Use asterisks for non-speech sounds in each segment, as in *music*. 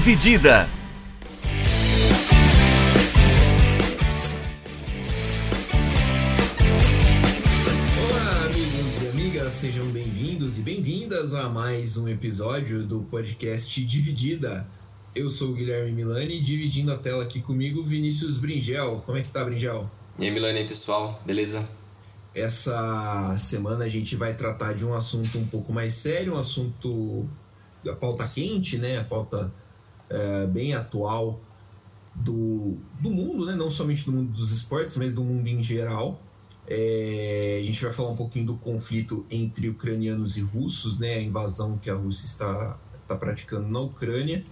Dividida. Olá, amigos e amigas, sejam bem-vindos e bem-vindas a mais um episódio do podcast Dividida. Eu sou o Guilherme Milani, dividindo a tela aqui comigo, Vinícius Bringel. Como é que tá, Bringel? E aí, Milani, pessoal, beleza? Essa semana a gente vai tratar de um assunto um pouco mais sério, um assunto da pauta quente, né? A pauta é, bem atual do, do mundo, né? Não somente do mundo dos esportes, mas do mundo em geral. É, a gente vai falar um pouquinho do conflito entre ucranianos e russos, né? A invasão que a Rússia está, está praticando na Ucrânia.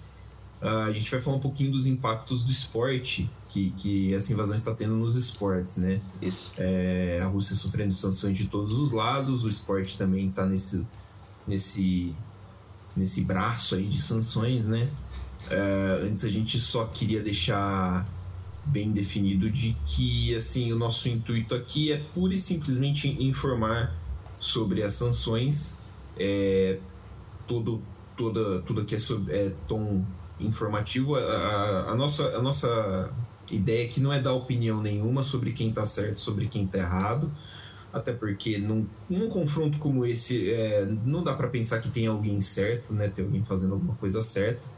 Uh, a gente vai falar um pouquinho dos impactos do esporte que, que essa invasão está tendo nos esportes, né? Isso. É, a Rússia sofrendo sanções de todos os lados, o esporte também está nesse, nesse, nesse braço aí de sanções, né? É, antes a gente só queria deixar bem definido de que assim o nosso intuito aqui é pura e simplesmente informar sobre as sanções. É, todo, toda, tudo aqui é, sobre, é tom informativo. A, a, nossa, a nossa ideia aqui não é dar opinião nenhuma sobre quem está certo, sobre quem está errado, até porque num, num confronto como esse é, não dá para pensar que tem alguém certo, né? Tem alguém fazendo alguma coisa certa.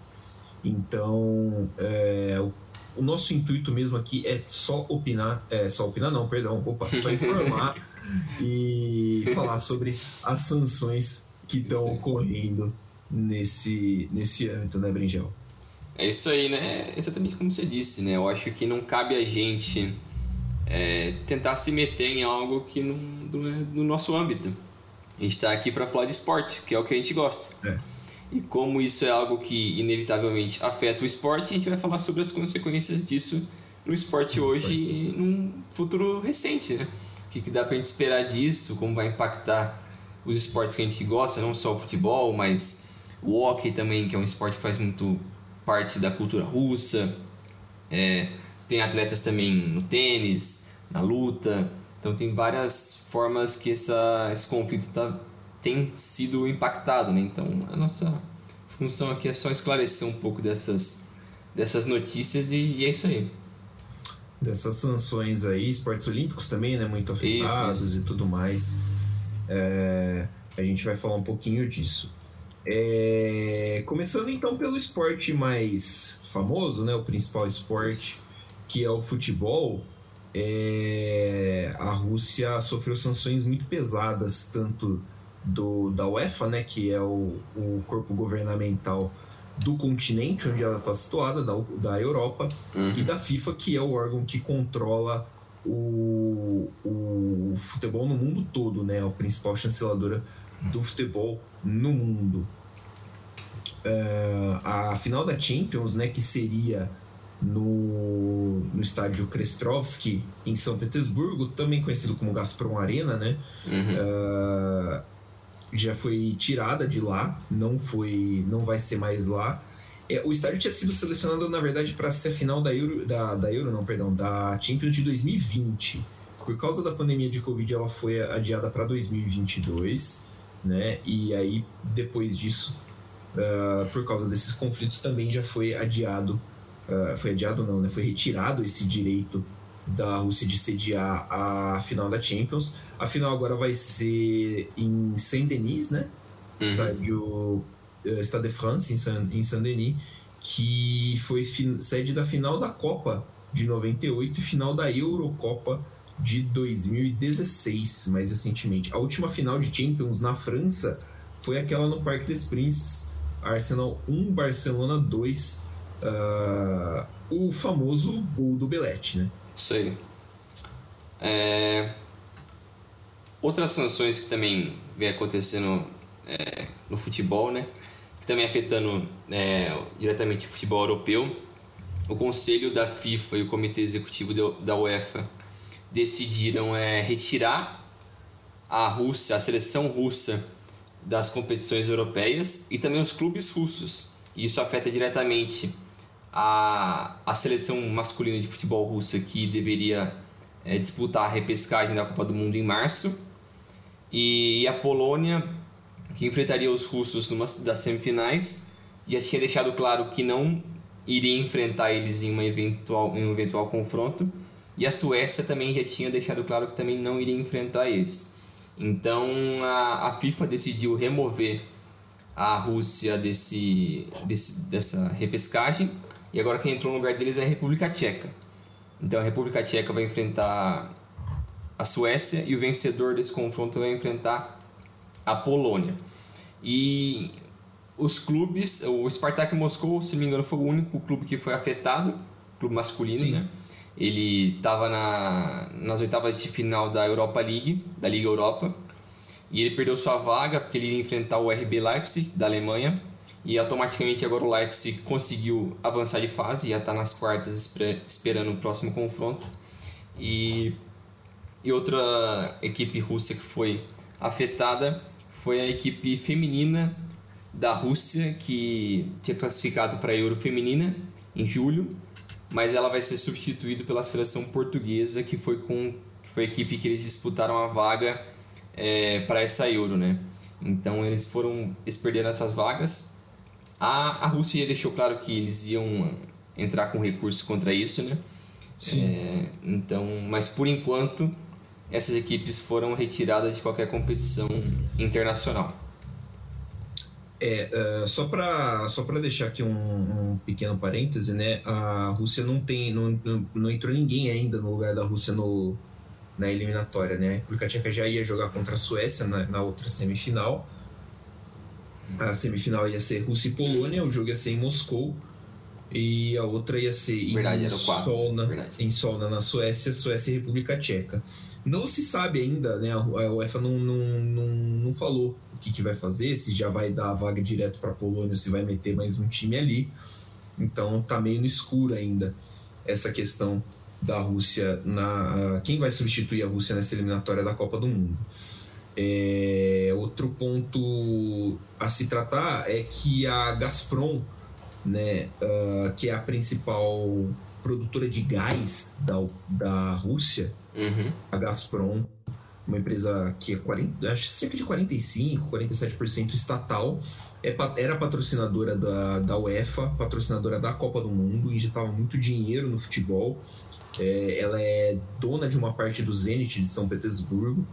Então, é, o, nosso intuito mesmo aqui é só opinar, é só opinar não, perdão, opa, só *laughs* informar e falar sobre as sanções que estão ocorrendo nesse, nesse âmbito, né, Bringel? É isso aí, né? Exatamente como você disse, né? Eu acho que não cabe a gente é, tentar se meter em algo que não do, do nosso âmbito. A gente está aqui para falar de esporte, que é o que a gente gosta. É. E como isso é algo que inevitavelmente afeta o esporte, a gente vai falar sobre as consequências disso no esporte hoje e num futuro recente, né? O que, que dá para a gente esperar disso, como vai impactar os esportes que a gente gosta, não só o futebol, mas o hockey também, que é um esporte que faz muito parte da cultura russa. É, tem atletas também no tênis, na luta. Então tem várias formas que essa, esse conflito tá, tem sido impactado. Né? Então a nossa função aqui é só esclarecer um pouco dessas, dessas notícias e, e é isso aí. Dessas sanções aí, esportes olímpicos também, né? Muito afetados isso, isso. e tudo mais. É, a gente vai falar um pouquinho disso. É, começando então pelo esporte mais famoso, né, o principal esporte, que é o futebol. É, a Rússia sofreu sanções muito pesadas, tanto do, da UEFA, né, que é o, o corpo governamental do continente onde ela está situada, da, da Europa, uhum. e da FIFA, que é o órgão que controla o, o futebol no mundo todo, né, a principal chanceladora do futebol no mundo. Uh, a final da Champions, né, que seria no, no estádio Krestrovski, em São Petersburgo, também conhecido como Gazprom Arena, né, uhum. uh, já foi tirada de lá, não foi, não vai ser mais lá. É, o estádio tinha sido selecionado, na verdade, para ser a final da Euro, da, da Euro, não, perdão, da Champions de 2020. Por causa da pandemia de Covid, ela foi adiada para 2022 né? E aí depois disso, uh, por causa desses conflitos, também já foi adiado, uh, foi adiado não, né? Foi retirado esse direito da Rússia de sediar a final da Champions. A final agora vai ser em Saint-Denis, né? Uhum. Estádio uh, Stade de France em Saint-Denis, que foi sede da final da Copa de 98 e final da Eurocopa de 2016, mais recentemente. A última final de Champions na França foi aquela no Parque des Princes, Arsenal 1, Barcelona 2, uh, ah, o famoso gol do Belete, né? Aí. É... Outras sanções que também vem acontecendo é, no futebol, né? Que também afetando é, diretamente o futebol europeu. O Conselho da FIFA e o Comitê Executivo da UEFA decidiram é, retirar a Rússia, a seleção russa das competições europeias e também os clubes russos. E isso afeta diretamente a, a seleção masculina de futebol russa que deveria é, disputar a repescagem da Copa do Mundo em março e a Polônia que enfrentaria os russos numa das semifinais já tinha deixado claro que não iria enfrentar eles em, uma eventual, em um eventual confronto. E a Suécia também já tinha deixado claro que também não iria enfrentar eles. Então a, a FIFA decidiu remover a Rússia desse, desse, dessa repescagem e agora quem entrou no lugar deles é a República Tcheca. Então a República Tcheca vai enfrentar a Suécia e o vencedor desse confronto vai enfrentar a Polônia. E os clubes, o Spartak Moscou, se não me engano, foi o único clube que foi afetado, clube masculino, Sim. né? Ele estava na, nas oitavas de final da Europa League, da Liga Europa, e ele perdeu sua vaga porque ele ia enfrentar o RB Leipzig, da Alemanha, e automaticamente agora o Leipzig conseguiu avançar de fase, já está nas quartas esperando o próximo confronto. E, e outra equipe russa que foi afetada foi a equipe feminina da Rússia, que tinha classificado para a Euro Feminina em julho, mas ela vai ser substituída pela seleção portuguesa, que foi, com, que foi a equipe que eles disputaram a vaga é, para essa Euro, né? Então eles foram, eles perderam essas vagas a, a Rússia deixou claro que eles iam entrar com recurso contra isso, né? Sim. É, então, mas por enquanto essas equipes foram retiradas de qualquer competição internacional. É, uh, só para só para deixar aqui um, um, pequeno parêntese, né? A Rússia não tem não, não entrou ninguém ainda no lugar da Rússia no, na eliminatória, né? A República Tcheca já ia jogar contra a Suécia na, na outra semifinal a semifinal ia ser Rússia e Polônia, o jogo ia ser em Moscou. E a outra ia ser Verdade, em, Solna, em Solna, na Suécia, Suécia e República Tcheca. Não se sabe ainda, né? A UEFA não, não, não, não falou o que, que vai fazer, se já vai dar a vaga direto para a Polônia ou se vai meter mais um time ali. Então tá meio no escuro ainda essa questão da Rússia na. Quem vai substituir a Rússia nessa eliminatória da Copa do Mundo? É, outro ponto a se tratar é que a Gazprom, né, uh, que é a principal produtora de gás da, da Rússia, uhum. a Gazprom, uma empresa que é 40, acho cerca de 45, 47% estatal, é, era patrocinadora da, da UEFA, patrocinadora da Copa do Mundo, injetava muito dinheiro no futebol. É, ela é dona de uma parte do Zenit de São Petersburgo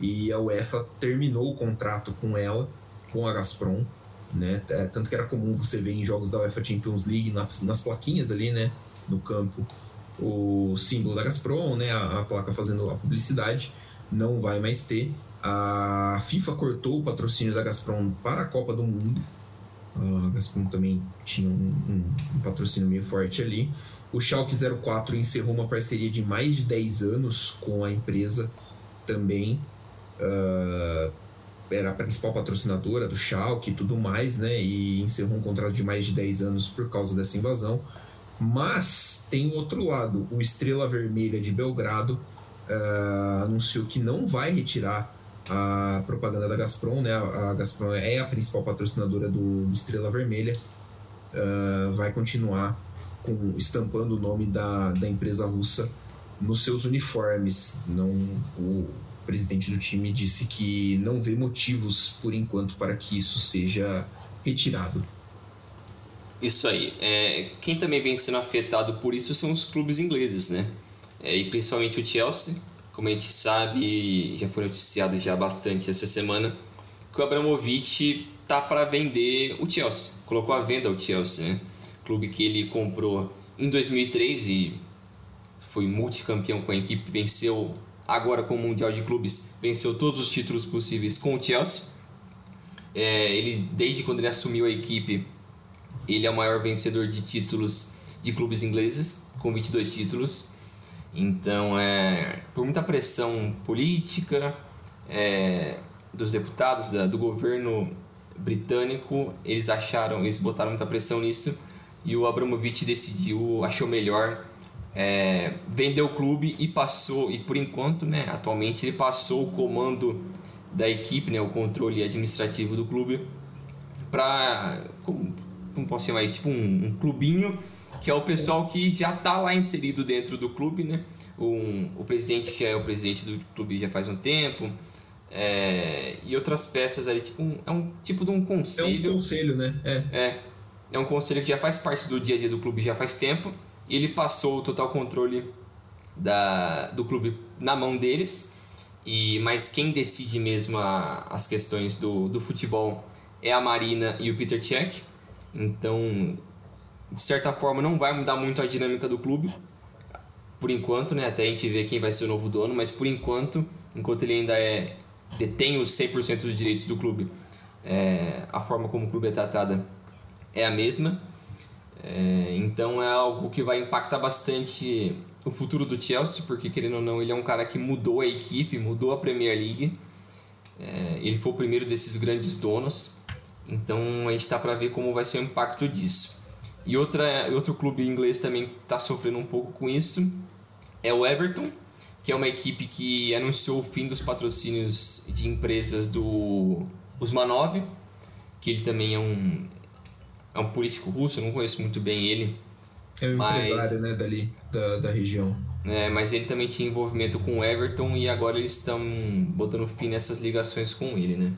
e a UEFA terminou o contrato com ela, com a Gazprom, né? É, tanto que era comum você ver em jogos da UEFA Champions League, nas, nas plaquinhas ali, né, no campo, o símbolo da Gazprom, né, a, a placa fazendo a publicidade, não vai mais ter. A FIFA cortou o patrocínio da Gazprom para a Copa do Mundo. A Gazprom também tinha um, um, um, patrocínio meio forte ali. O Schalke 04 encerrou uma parceria de mais de 10 anos com a empresa também uh, era a principal patrocinadora do Schalke e tudo mais, né? E encerrou um contrato de mais de 10 anos por causa dessa invasão. Mas tem o outro lado, o Estrela Vermelha de Belgrado uh, anunciou que não vai retirar a propaganda da Gazprom, né? A, Gazprom é a principal patrocinadora do, do Estrela Vermelha, uh, vai continuar com, estampando o nome da, da empresa russa nos seus uniformes. Não, o, presidente do time disse que não vê motivos por enquanto para que isso seja retirado. Isso aí. É, quem também vem sendo afetado por isso são os clubes ingleses, né? É, e principalmente o Chelsea. Como a gente sabe, já foi noticiado já bastante essa semana, que o Abramovich tá para vender o Chelsea. Colocou à venda o Chelsea, né? Clube que ele comprou em 2003 e foi multicampeão com a equipe, venceu agora com o Mundial de Clubes, venceu todos os títulos possíveis com o Chelsea. É, ele, desde quando ele assumiu a equipe, ele é o maior vencedor de títulos de clubes ingleses, com 22 títulos. Então, é, por muita pressão política é, dos deputados, da, do governo britânico, eles acharam, eles botaram muita pressão nisso e o Abramovich decidiu, achou melhor é, vendeu o clube e passou, e por enquanto, né, atualmente ele passou o comando da equipe, né, o controle administrativo do clube para, como, como posso chamar isso, tipo um, um, clubinho, que é o pessoal que já está lá inserido dentro do clube, né, um, o presidente que é o presidente do clube já faz um tempo, é, e outras peças ali, tipo um, é um tipo de um conselho. É um conselho, né? É. é é um conselho que já faz parte do dia a dia do clube já faz tempo. Ele passou o total controle da, do clube na mão deles. E mas quem decide mesmo a, as questões do, do futebol é a Marina e o Peter Cech. Então, de certa forma, não vai mudar muito a dinâmica do clube. Por enquanto, né? Até a gente ver quem vai ser o novo dono, mas por enquanto, enquanto ele ainda é detém os 100% dos direitos do clube, é, a forma como o clube é tratado é a mesma. É, então é algo que vai impactar bastante o futuro do Chelsea, porque querendo ou não, ele é um cara que mudou a equipe, mudou a Premier League. É, ele foi o primeiro desses grandes donos. Então a gente está para ver como vai ser o impacto disso. E outra, outro clube inglês também está sofrendo um pouco com isso é o Everton, que é uma equipe que anunciou o fim dos patrocínios de empresas do Usmanov, que ele também é um, é um político russo, eu não conheço muito bem ele. É um mas, empresário, né, dali, da, da região. É, mas ele também tinha envolvimento com o Everton e agora eles estão botando fim nessas ligações com ele, né?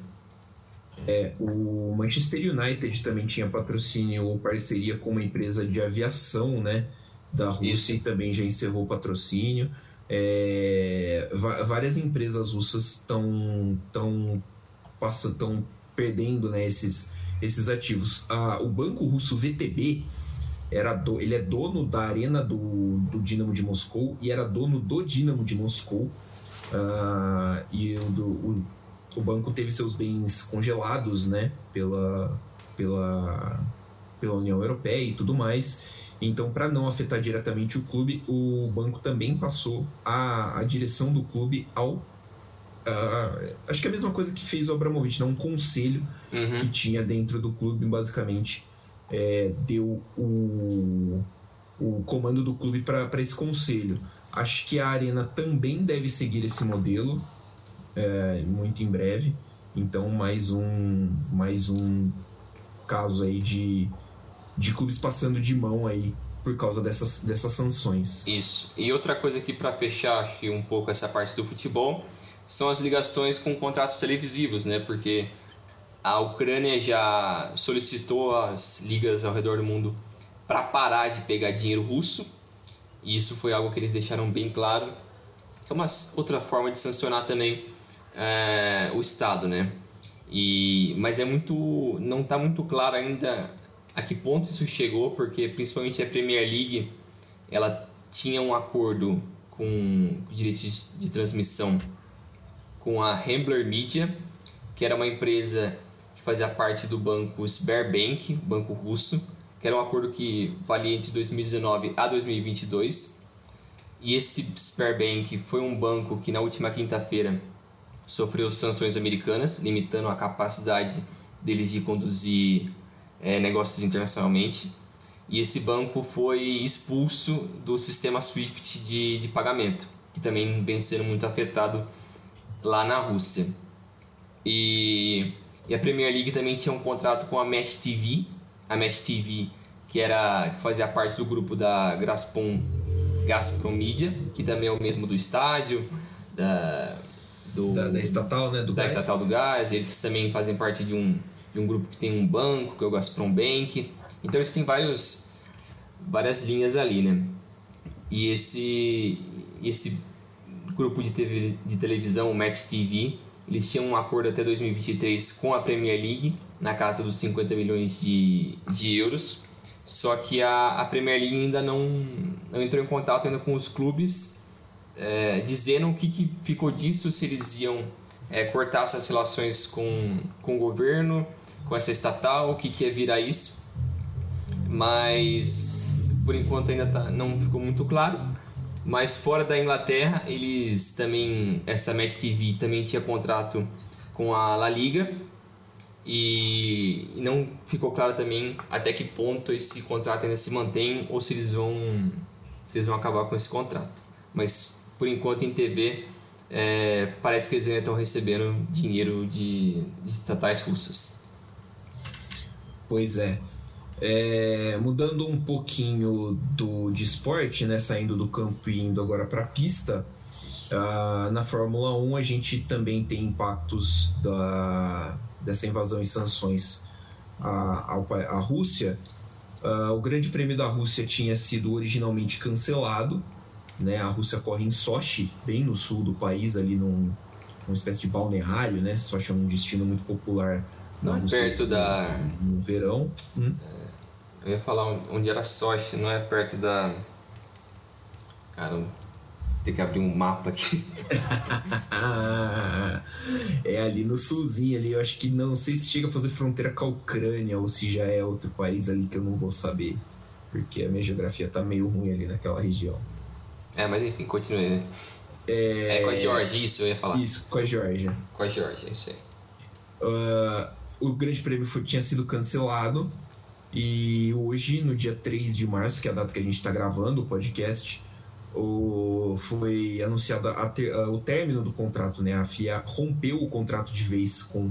É, o Manchester United também tinha patrocínio ou parceria com uma empresa de aviação, né? Da Rússia Isso. e também já encerrou o patrocínio. É, várias empresas russas estão tão, tão perdendo né, esses, esses ativos. Ah, o banco russo VTB era do, ele é dono da arena do, do Dinamo de Moscou e era dono do Dinamo de Moscou. Ah, e o, do, o, o, banco teve seus bens congelados né, pela, pela, pela União Europeia e tudo mais. Então, para não afetar diretamente o clube, o banco também passou a, a direção do clube ao Uh, acho que é a mesma coisa que fez o Abramovich, né? um conselho uhum. que tinha dentro do clube, basicamente, é, deu o, o comando do clube para esse conselho. Acho que a Arena também deve seguir esse modelo, é, muito em breve. Então, mais um, mais um caso aí de, de clubes passando de mão aí por causa dessas, dessas sanções. Isso. E outra coisa aqui para fechar, acho que um pouco essa parte do futebol são as ligações com contratos televisivos, né? Porque a Ucrânia já solicitou as ligas ao redor do mundo para parar de pegar dinheiro russo. E isso foi algo que eles deixaram bem claro. É uma outra forma de sancionar também é, o Estado, né? E, mas é muito, não está muito claro ainda a que ponto isso chegou, porque principalmente a Premier League ela tinha um acordo com direitos de transmissão com a Rambler Media, que era uma empresa que fazia parte do banco Sberbank, banco russo, que era um acordo que valia entre 2019 a 2022. E esse Sberbank foi um banco que na última quinta-feira sofreu sanções americanas, limitando a capacidade deles de conduzir é, negócios internacionalmente. E esse banco foi expulso do sistema SWIFT de, de pagamento, que também vem sendo muito afetado lá na Rússia. E, e, a Premier League também tinha um contrato com a Mesh TV, a Mesh TV que era que fazia parte do grupo da Gazprom, Gazprom Media, que também é o mesmo do estádio, da, do, da, da estatal, né, do da gás. estatal do gás. Eles também fazem parte de um, de um grupo que tem um banco, que é o Gazprom Bank. Então eles têm vários, várias linhas ali, né? E esse, esse grupo de, TV, de televisão, o Match TV, eles tinham um acordo até 2023 com a Premier League, na casa dos 50 milhões de, de euros. Só que a, a Premier League ainda não, não entrou em contato ainda com os clubes, é, dizendo o que, que ficou disso, se eles iam é, cortar essas relações com, com o governo, com essa estatal, o que, que ia virar isso. Mas por enquanto ainda tá, não ficou muito claro. Mas fora da Inglaterra, eles também essa Match TV também tinha contrato com a La Liga e não ficou claro também até que ponto esse contrato ainda se mantém ou se eles vão se eles vão acabar com esse contrato. Mas por enquanto em TV é, parece que eles ainda estão recebendo dinheiro de, de estatais russas. Pois é. É, mudando um pouquinho do, de esporte, né, saindo do campo e indo agora para a pista, uh, na Fórmula 1 a gente também tem impactos da, dessa invasão e sanções à, à Rússia. Uh, o Grande Prêmio da Rússia tinha sido originalmente cancelado. Né? A Rússia corre em Sochi, bem no sul do país, ali num, numa espécie de balneário. Né? Sochi é um destino muito popular na Rússia. Perto da. No verão. Hum? Eu ia falar onde era Sochi, não é perto da. Caramba. Tem que abrir um mapa aqui. *laughs* é ali no sulzinho ali, eu acho que não, não sei se chega a fazer fronteira com a Ucrânia ou se já é outro país ali que eu não vou saber. Porque a minha geografia tá meio ruim ali naquela região. É, mas enfim, continue. Né? É... é com a Georgia, isso eu ia falar. Isso, com a Georgia. Com a Georgia, isso aí. Uh, o Grande Prêmio foi, tinha sido cancelado e hoje, no dia 3 de março, que é a data que a gente está gravando o podcast, o, foi anunciado a ter, a, o término do contrato, né? A FIA rompeu o contrato de vez com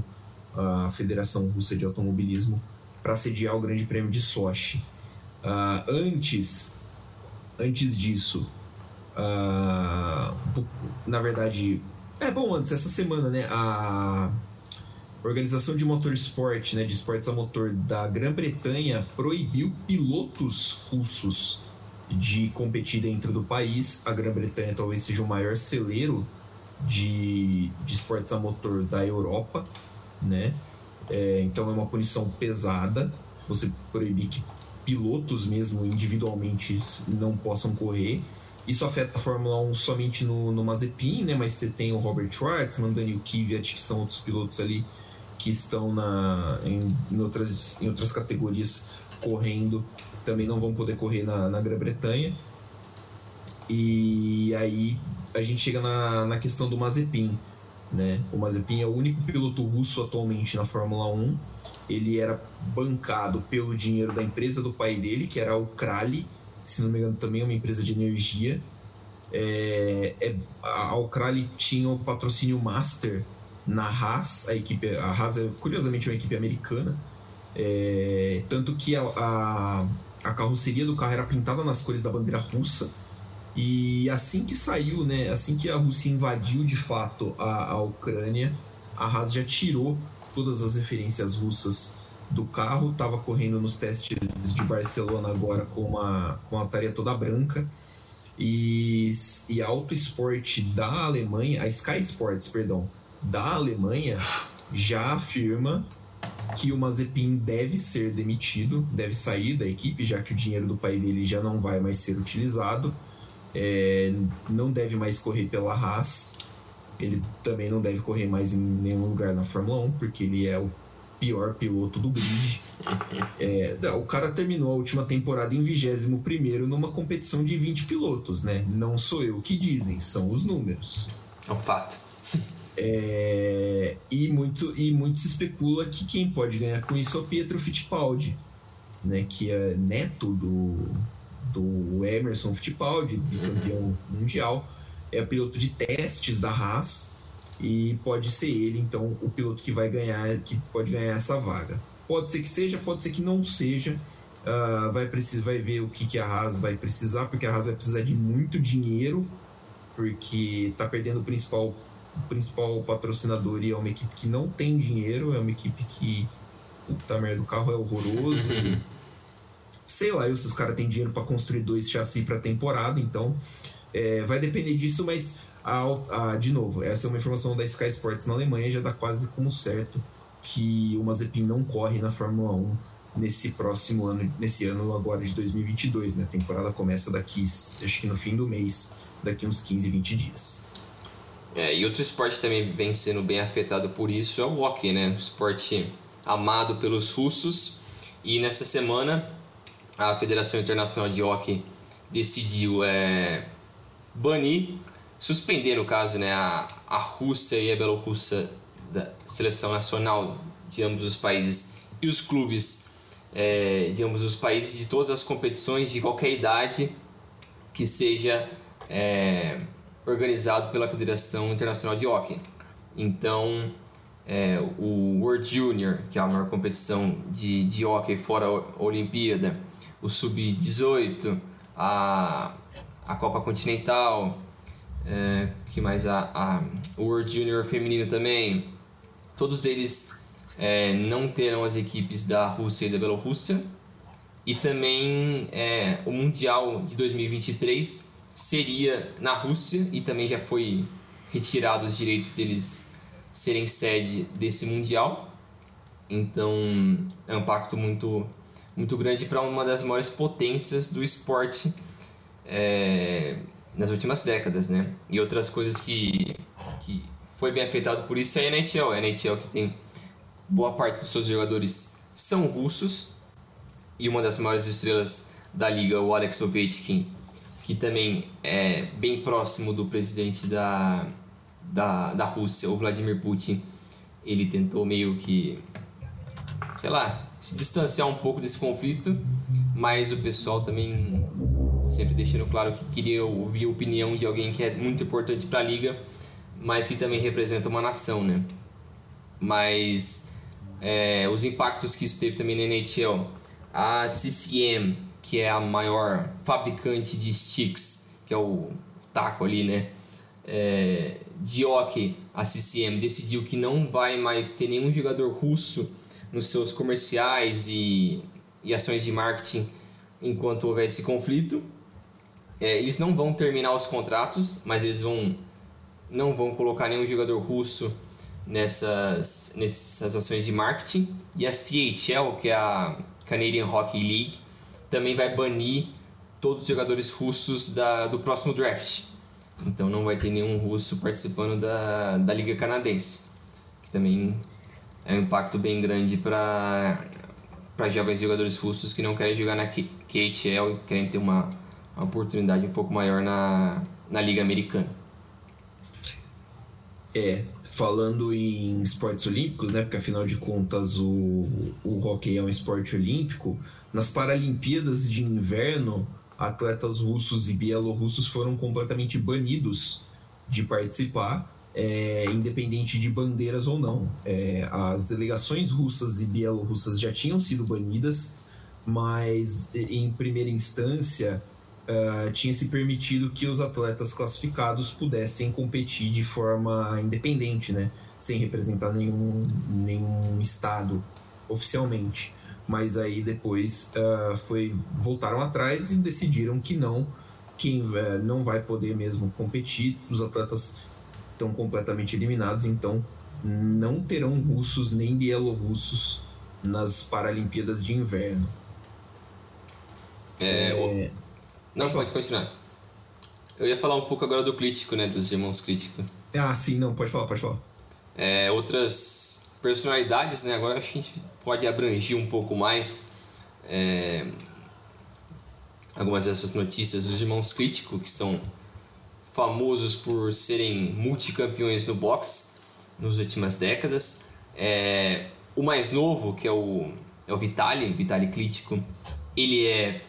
a Federação Russa de Automobilismo para sediar o Grande Prêmio de Sochi. Uh, antes, antes disso, uh, na verdade, é bom antes essa semana, né? A Organização de Motorsport, né, de esportes a motor da Grã-Bretanha proibiu pilotos russos de competir dentro do país. A Grã-Bretanha talvez seja o maior celeiro de, de esportes a motor da Europa, né? É, então é uma punição pesada. Você proibir que pilotos mesmo individualmente não possam correr. Isso afeta a Fórmula 1 somente no, no Mazepin, né? Mas você tem o Robert Schwartzman, Daniel Kvyat, que são outros pilotos ali que estão na, em, em, outras, em outras categorias correndo também não vão poder correr na, na Grã-Bretanha. E aí a gente chega na, na questão do Mazepin. Né? O Mazepin é o único piloto russo atualmente na Fórmula 1. Ele era bancado pelo dinheiro da empresa do pai dele, que era a Ukrali, se não me engano também é uma empresa de energia. É, é, a Ukrali tinha o patrocínio Master na Haas, a equipe, a Haas é curiosamente uma equipe americana, é, tanto que a, a, a, carroceria do carro era pintada nas cores da bandeira russa. E assim que saiu, né, assim que a Rússia invadiu de fato a, a Ucrânia, a Haas já tirou todas as referências russas do carro, estava correndo nos testes de Barcelona agora com uma, com a tarefa toda branca. E, e a Auto Sport da Alemanha, a Sky Sports, perdão, da Alemanha já afirma que o Mazepin deve ser demitido, deve sair da equipe, já que o dinheiro do pai dele já não vai mais ser utilizado. É, não deve mais correr pela Haas. Ele também não deve correr mais em nenhum lugar na Fórmula 1, porque ele é o pior piloto do grid. É, o cara terminou a última temporada em 21 numa competição de 20 pilotos, né? Não sou eu que dizem, são os números. É um fato. É, e, muito, e muito se especula que quem pode ganhar com isso é o Pietro Fittipaldi, né, que é neto do, do Emerson Fittipaldi, bicampeão mundial, é piloto de testes da Haas e pode ser ele então o piloto que vai ganhar, que pode ganhar essa vaga. Pode ser que seja, pode ser que não seja. Uh, vai precisar, vai ver o que, que a Haas vai precisar, porque a Haas vai precisar de muito dinheiro, porque está perdendo o principal o principal patrocinador e é uma equipe que não tem dinheiro, é uma equipe que. Puta merda, o carro é horroroso. *laughs* sei lá, eu, se os caras têm dinheiro para construir dois chassi para temporada, então é, vai depender disso, mas a, a, de novo, essa é uma informação da Sky Sports na Alemanha, já dá quase como certo que o Mazepin não corre na Fórmula 1 nesse próximo ano, nesse ano agora de 2022, né? A temporada começa daqui, acho que no fim do mês, daqui uns 15, 20 dias. É, e outro esporte também vem sendo bem afetado por isso é o hockey, né? Um esporte amado pelos russos. E nessa semana a Federação Internacional de Hockey decidiu é, banir, suspender no caso, né, a, a Rússia e a Bielorrússia da seleção nacional de ambos os países e os clubes é, de ambos os países de todas as competições de qualquer idade que seja é, organizado pela Federação Internacional de Hockey. Então, é, o World Junior, que é a maior competição de, de hockey fora a Olimpíada, o Sub-18, a, a Copa Continental, é, que mais a, a, World Junior feminino também, todos eles é, não terão as equipes da Rússia e da Bielorrússia e também é, o Mundial de 2023 seria na Rússia e também já foi retirado os direitos deles serem sede desse Mundial. Então é um impacto muito, muito grande para uma das maiores potências do esporte é, nas últimas décadas, né? E outras coisas que, que foi bem afetado por isso é a NHL. A NHL que tem boa parte dos seus jogadores são russos e uma das maiores estrelas da liga, o Alex Ovechkin, que também é bem próximo do presidente da, da, da Rússia, o Vladimir Putin, ele tentou meio que, sei lá, se distanciar um pouco desse conflito, mas o pessoal também sempre deixando claro que queria ouvir a opinião de alguém que é muito importante para a liga, mas que também representa uma nação, né? Mas é, os impactos que isso teve também na NHL, a CCM, que é a maior fabricante de sticks, que é o taco ali, né? É, de hockey, a CCM decidiu que não vai mais ter nenhum jogador russo nos seus comerciais e, e ações de marketing enquanto houver esse conflito. É, eles não vão terminar os contratos, mas eles vão não vão colocar nenhum jogador russo nessas, nessas ações de marketing. E a CHL, que é a Canadian Hockey League, também vai banir todos os jogadores russos da, do próximo draft. Então não vai ter nenhum russo participando da, da Liga Canadense, que também é um impacto bem grande para jovens jogadores russos que não querem jogar na KHL e querem ter uma, uma oportunidade um pouco maior na, na Liga Americana. É, falando em esportes olímpicos, né? Porque afinal de contas o, o hockey é um esporte olímpico. Nas Paralimpíadas de Inverno, atletas russos e bielorrussos foram completamente banidos de participar, é, independente de bandeiras ou não. É, as delegações russas e bielorrussas já tinham sido banidas, mas em primeira instância uh, tinha se permitido que os atletas classificados pudessem competir de forma independente, né? sem representar nenhum, nenhum estado oficialmente. Mas aí depois uh, foi voltaram atrás e decidiram que não, que uh, não vai poder mesmo competir. Os atletas estão completamente eliminados, então não terão russos nem bielorrussos nas Paralimpíadas de Inverno. É, é... Não, pode continuar. Eu ia falar um pouco agora do crítico, né? Dos irmãos crítico. Ah, sim, não, pode falar, pode falar. É, outras personalidades, né? Agora acho que a gente pode abranger um pouco mais é, algumas dessas notícias. Os irmãos crítico, que são famosos por serem multicampeões no boxe nas últimas décadas. É, o mais novo, que é o, é o Vitali, Vitali Klitschko, ele é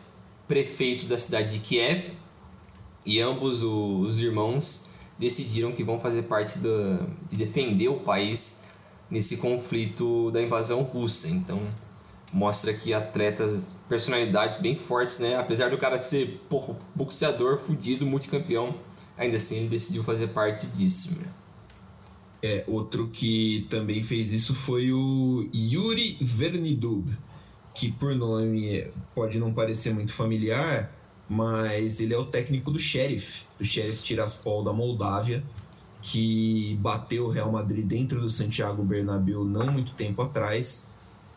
prefeito da cidade de Kiev e ambos os irmãos decidiram que vão fazer parte de defender o país nesse conflito da invasão russa. Então mostra que atletas, personalidades bem fortes, né? Apesar do cara ser porra, boxeador, fudido, multicampeão, ainda assim ele decidiu fazer parte disso. Né? É, outro que também fez isso foi o Yuri Vernidub que por nome pode não parecer muito familiar, mas ele é o técnico do Sheriff, do Sheriff Tiraspol da Moldávia, que bateu o Real Madrid dentro do Santiago Bernabéu não muito tempo atrás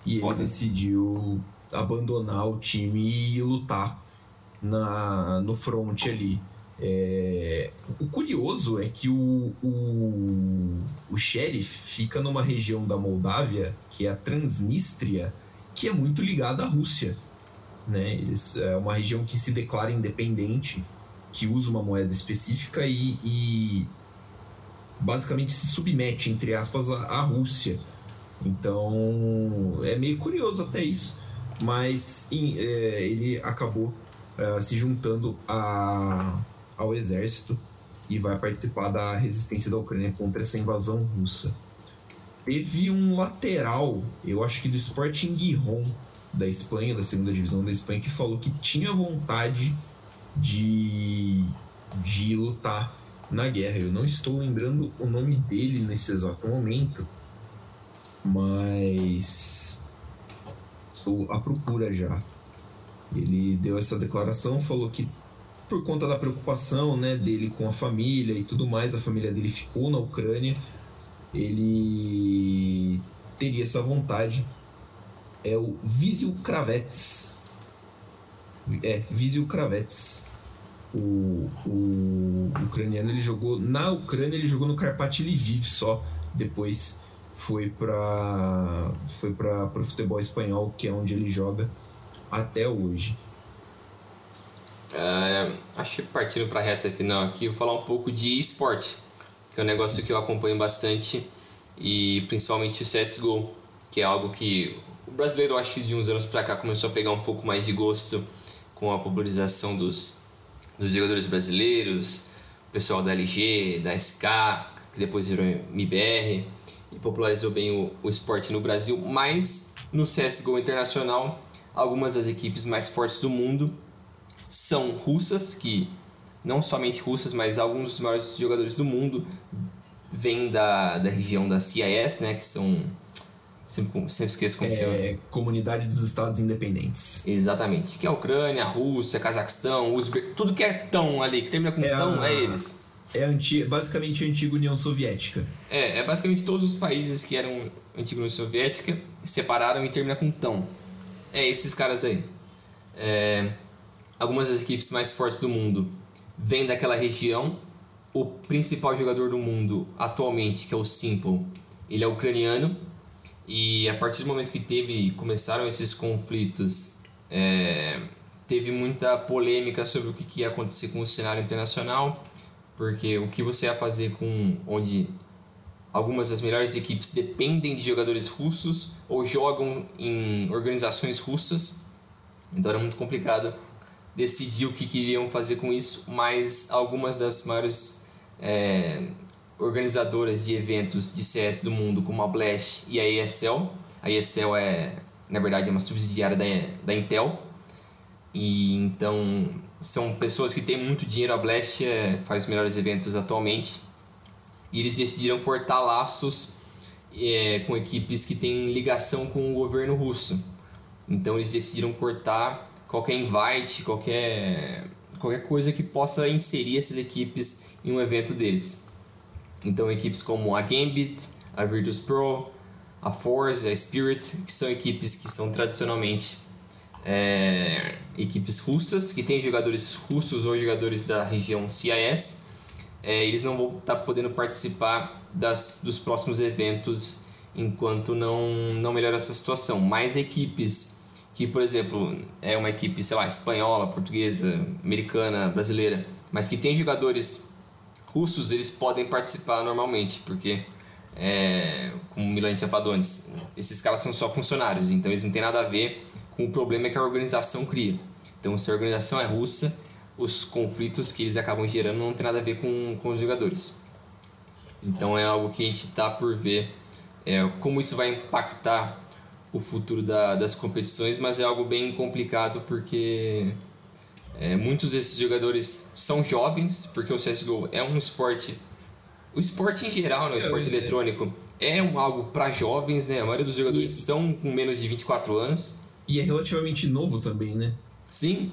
e Foda. ele decidiu abandonar o time e lutar na, no front ali. É... O curioso é que o, o, o Sheriff fica numa região da Moldávia, que é a Transnistria, que é muito ligada à Rússia. Né? Eles, é uma região que se declara independente, que usa uma moeda específica e, e basicamente se submete, entre aspas, à, à Rússia. Então é meio curioso até isso, mas em, é, ele acabou é, se juntando a, ao exército e vai participar da resistência da Ucrânia contra essa invasão russa. Teve um lateral, eu acho que do Sporting Giron, da Espanha, da segunda divisão da Espanha, que falou que tinha vontade de, de lutar na guerra. Eu não estou lembrando o nome dele nesse exato momento, mas estou à procura já. Ele deu essa declaração, falou que por conta da preocupação né, dele com a família e tudo mais, a família dele ficou na Ucrânia, ele teria essa vontade. É o Vizio Kravets. É, Vizio Kravets. O, o, o, ucraniano ele jogou na Ucrânia, ele jogou no Karpat Lviv só. Depois foi para foi para o futebol espanhol, que é onde ele joga até hoje. É, acho que partindo para a reta final aqui, vou falar um pouco de esporte, que é um negócio que eu acompanho bastante, e principalmente o CSGO, que é algo que o brasileiro, acho que de uns anos para cá, começou a pegar um pouco mais de gosto com a popularização dos, dos jogadores brasileiros, o pessoal da LG, da SK, que depois virou MBR, e popularizou bem o, o esporte no Brasil, mas no CSGO internacional, algumas das equipes mais fortes do mundo são russas, que não somente russas, mas alguns dos maiores jogadores do mundo vêm da, da região da CIS, né, que são sempre, sempre esqueço como é, é. Comunidade dos Estados Independentes. Exatamente, que é a Ucrânia, a Rússia, Cazaquistão, Uzbe... tudo que é tão ali, que termina com é tão, a... é eles. É anti... basicamente a antiga União Soviética. É, é basicamente todos os países que eram antiga União Soviética separaram e termina com tão. É esses caras aí. É algumas das equipes mais fortes do mundo vêm daquela região. O principal jogador do mundo atualmente, que é o Simple, ele é ucraniano. E a partir do momento que teve começaram esses conflitos, é, teve muita polêmica sobre o que ia acontecer com o cenário internacional, porque o que você ia fazer com onde algumas das melhores equipes dependem de jogadores russos ou jogam em organizações russas, então era muito complicado decidir o que queriam fazer com isso, mas algumas das maiores é, organizadoras de eventos de CS do mundo, como a Blast e a ESL, a ESL é, na verdade, é uma subsidiária da, da Intel, e então são pessoas que têm muito dinheiro. A Blast é, faz os melhores eventos atualmente, e eles decidiram cortar laços é, com equipes que têm ligação com o governo russo. Então eles decidiram cortar qualquer invite, qualquer, qualquer coisa que possa inserir essas equipes em um evento deles. Então, equipes como a Gambit, a Virtus Pro, a Force, a Spirit, que são equipes que são tradicionalmente é, equipes russas, que têm jogadores russos ou jogadores da região CIS, é, eles não vão estar tá podendo participar das, dos próximos eventos enquanto não, não melhora essa situação. Mais equipes que, por exemplo, é uma equipe, sei lá, espanhola, portuguesa, americana, brasileira, mas que tem jogadores russos, eles podem participar normalmente, porque, é, como Milan Sapadones, esses caras são só funcionários, então eles não têm nada a ver com o problema que a organização cria. Então, se a organização é russa, os conflitos que eles acabam gerando não tem nada a ver com, com os jogadores. Então, é algo que a gente está por ver é, como isso vai impactar o futuro da, das competições, mas é algo bem complicado porque é, muitos desses jogadores são jovens, porque o CSGO é um esporte. O esporte em geral, né, o esporte é, eletrônico, é um, algo para jovens, né? A maioria dos jogadores e, são com menos de 24 anos. E é relativamente novo também, né? Sim.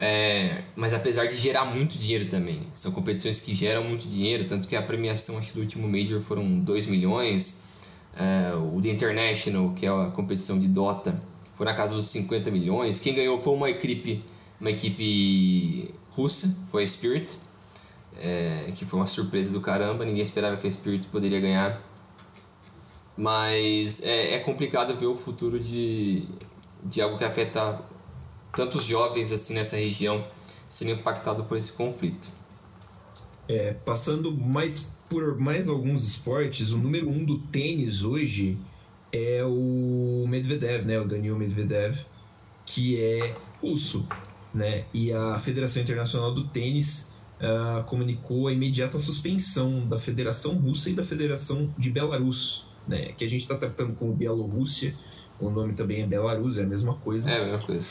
É, mas apesar de gerar muito dinheiro também. São competições que geram muito dinheiro, tanto que a premiação acho, do último Major foram 2 milhões. É, o The International, que é a competição de Dota, foi na casa dos 50 milhões. Quem ganhou foi uma equipe, uma equipe russa, foi a Spirit, é, que foi uma surpresa do caramba. Ninguém esperava que a Spirit poderia ganhar. Mas é, é complicado ver o futuro de, de algo que afeta tantos jovens assim nessa região sendo impactado por esse conflito. É, passando mais por mais alguns esportes, o número um do tênis hoje é o Medvedev, né? O Daniel Medvedev, que é russo, né? E a Federação Internacional do Tênis uh, comunicou a imediata suspensão da Federação Russa e da Federação de Belarus, né? Que a gente está tratando como Bielorrússia, o nome também é Belarus, é a mesma coisa. É a mesma coisa.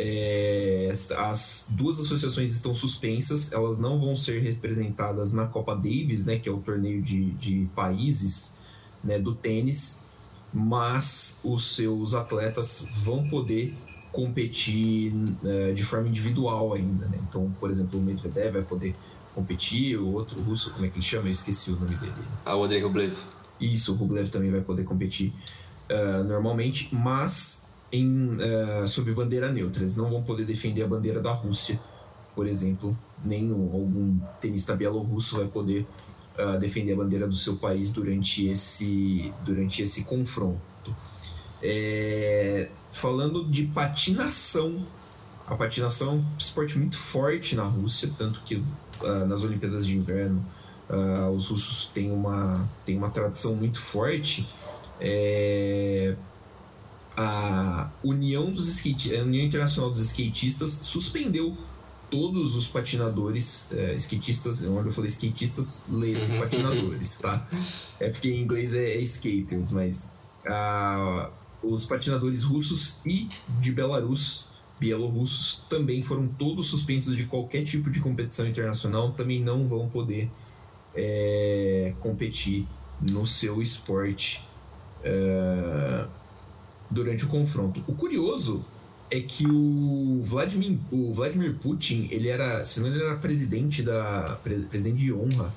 É, as duas associações estão suspensas, elas não vão ser representadas na Copa Davis, né, que é o torneio de, de países né, do tênis, mas os seus atletas vão poder competir uh, de forma individual ainda, né? Então, por exemplo, o Medvedev vai poder competir, o outro russo, como é que ele chama? Eu esqueci o nome dele. Ah, o Andrei Rublev. Isso, o Rublev também vai poder competir uh, normalmente, mas em, uh, sob bandeira neutra. Eles não vão poder defender a bandeira da Rússia, por exemplo. Nenhum algum tenista bielorrusso vai poder uh, defender a bandeira do seu país durante esse, durante esse confronto. É, falando de patinação, a patinação é um esporte muito forte na Rússia, tanto que uh, nas Olimpíadas de Inverno os russos têm uma, têm uma tradição muito forte. É, a União dos skate, a União Internacional dos Skatistas suspendeu todos os patinadores, é, skatistas, onde eu falei skatistas, leia-se uhum. patinadores, tá? É porque em inglês é, é skaters, mas uh, os patinadores russos e de Belarus, bielorrussos, também foram todos suspensos de qualquer tipo de competição internacional, também não vão poder é, competir no seu esporte. É, durante o confronto. O curioso é que o Vladimir, o Vladimir Putin, ele era, se não ele era presidente da presidente de honra,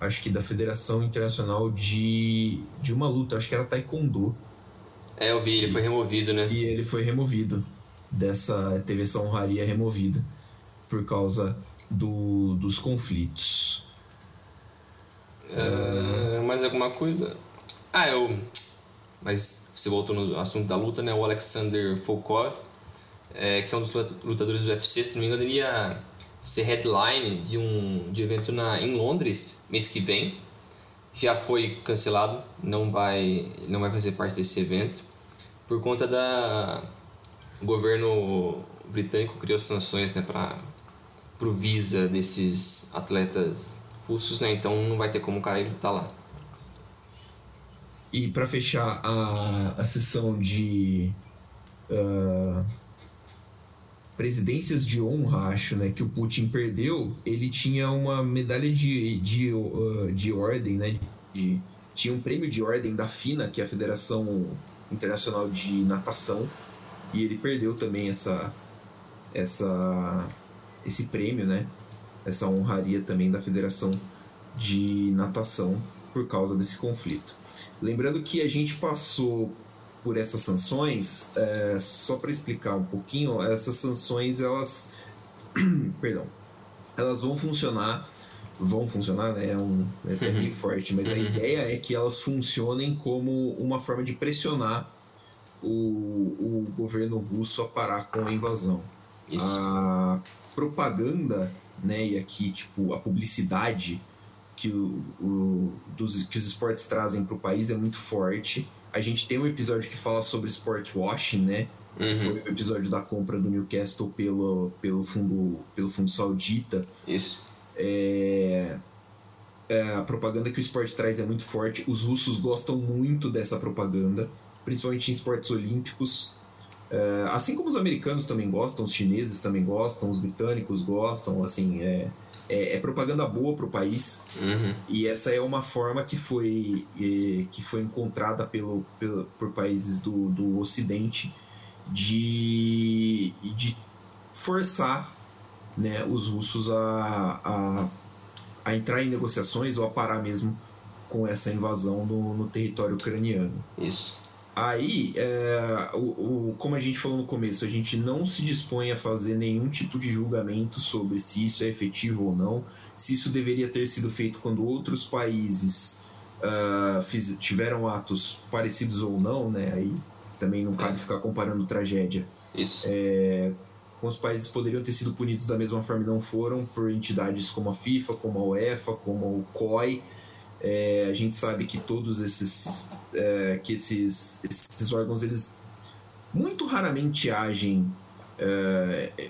acho que da Federação Internacional de, de uma luta, acho que era Taekwondo. É, eu vi, ele e, foi removido, né? E ele foi removido dessa teve essa honraria removida por causa do, dos conflitos. Uh, mais alguma coisa? Ah, eu mas você voltou no assunto da luta, né? O Alexander Volkov, é, que é um dos lutadores do UFC, se não me engano, ele ia ser headline de um de evento na, em Londres mês que vem. Já foi cancelado, não vai, não vai fazer parte desse evento por conta da o governo britânico criou sanções, né, para pro visa desses atletas russos, né? Então não vai ter como o cara ir lutar lá. E para fechar a, a sessão de uh, presidências de honra, acho, né, que o Putin perdeu, ele tinha uma medalha de, de, uh, de ordem, né? De, tinha um prêmio de ordem da FINA, que é a Federação Internacional de Natação, e ele perdeu também essa, essa, esse prêmio, né? Essa honraria também da Federação de Natação por causa desse conflito. Lembrando que a gente passou por essas sanções, é, só para explicar um pouquinho, essas sanções elas, *clears throat* perdão, elas vão funcionar, vão funcionar, né? É um é até meio forte, mas a ideia é que elas funcionem como uma forma de pressionar o, o governo russo a parar com a invasão. Isso. A propaganda, né? E aqui tipo a publicidade que, o, o, dos, que os esportes trazem para o país é muito forte. A gente tem um episódio que fala sobre sport washing, né? Uhum. Foi o episódio da compra do Newcastle pelo, pelo, fundo, pelo fundo saudita. Isso. É, é, a propaganda que o esporte traz é muito forte. Os russos gostam muito dessa propaganda, principalmente em esportes olímpicos. É, assim como os americanos também gostam, os chineses também gostam, os britânicos gostam, assim, é, é, é propaganda boa para o país uhum. e essa é uma forma que foi é, que foi encontrada pelo, pelo por países do, do Ocidente de, de forçar né, os russos a, a, a entrar em negociações ou a parar mesmo com essa invasão no, no território ucraniano. Isso. Aí, é, o, o, como a gente falou no começo, a gente não se dispõe a fazer nenhum tipo de julgamento sobre se isso é efetivo ou não, se isso deveria ter sido feito quando outros países uh, fiz, tiveram atos parecidos ou não, né? Aí também não cabe ficar comparando tragédia. Isso. É, os países poderiam ter sido punidos da mesma forma e não foram por entidades como a FIFA, como a UEFA, como o COI. É, a gente sabe que todos esses é, que esses, esses órgãos eles muito raramente agem é,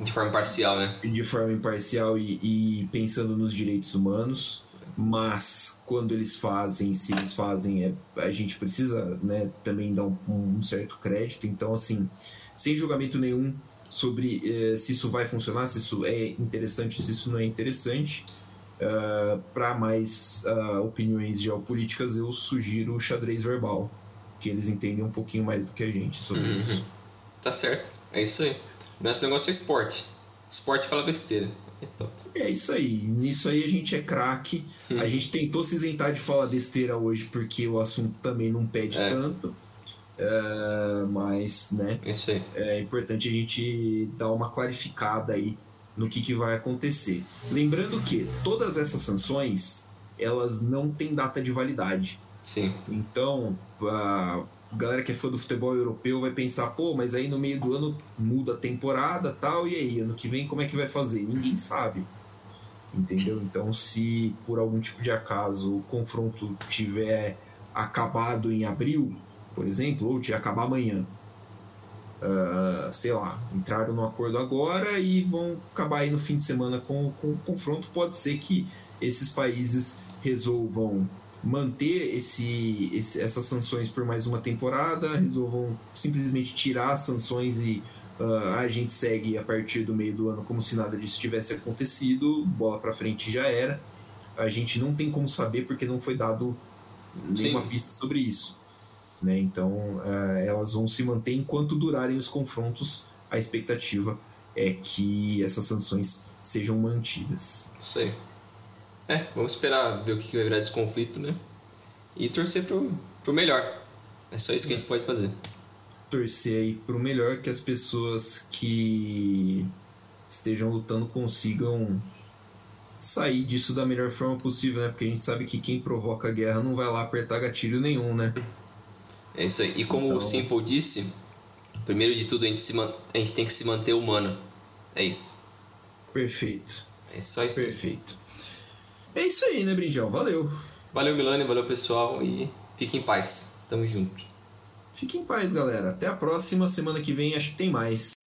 de forma parcial, né? De forma imparcial e, e, pensando nos direitos humanos, mas quando eles fazem, se eles fazem, é, a gente precisa né, também dar um, um, certo crédito. Então, assim, sem julgamento nenhum sobre é, se isso vai funcionar, se isso é interessante, se isso não é interessante. Uh, ah, para mais uh, opiniões geopolíticas, eu sugiro o xadrez verbal, que eles entendem um pouquinho mais do que a gente sobre uhum. isso. Tá certo. É isso aí. Nosso negócio é esporte. Esporte fala besteira. É top. É isso aí. Nisso aí a gente é craque. Hum. A gente tentou se isentar de falar besteira hoje porque o assunto também não pede É. tanto. É, mas, né, É é importante a gente dar uma clarificada aí no que, que vai acontecer. Lembrando que todas essas sanções, elas não têm data de validade. Sim. Então, a galera que é fã do futebol europeu vai pensar, pô, mas aí no meio do ano muda a temporada tal, e aí, ano que vem como é que vai fazer? Ninguém sabe. Entendeu? Então, se por algum tipo de acaso o confronto tiver acabado em abril, por exemplo, ou tiver acabar amanhã, ah, sei lá, entraram no acordo agora e vão acabar aí no fim de semana com, com o confronto, pode ser que esses países resolvam manter esse, esse- essas sanções por mais uma temporada, resolvam simplesmente tirar as sanções e ah, a gente segue a partir do meio do ano como se nada disso tivesse acontecido, bola pra frente já era. A gente não tem como saber porque não foi dado nenhuma Sim. pista sobre isso. Né? Então ah, elas vão se manter enquanto durarem os confrontos. A expectativa é que essas sanções sejam mantidas. Isso aí. É, vamos esperar ver o que vai virar desse conflito, né? E torcer pro, pro melhor. É só isso que a gente pode fazer. torcer aí pro melhor que as pessoas que estejam lutando consigam sair disso da melhor forma possível, né? Porque a gente sabe que quem provoca a guerra não vai lá apertar gatilho nenhum, né? É isso aí. E como Então- o Simple disse, primeiro de tudo a gente, se man- a gente tem que se manter humano. É isso. Perfeito, É só isso. aí. perfeito. É isso aí, né, Brinjal? Valeu. Valeu, Milani, valeu, pessoal, e fique em paz. Tamo junto. Fique em paz, galera. Até a próxima. Semana que vem acho que tem mais.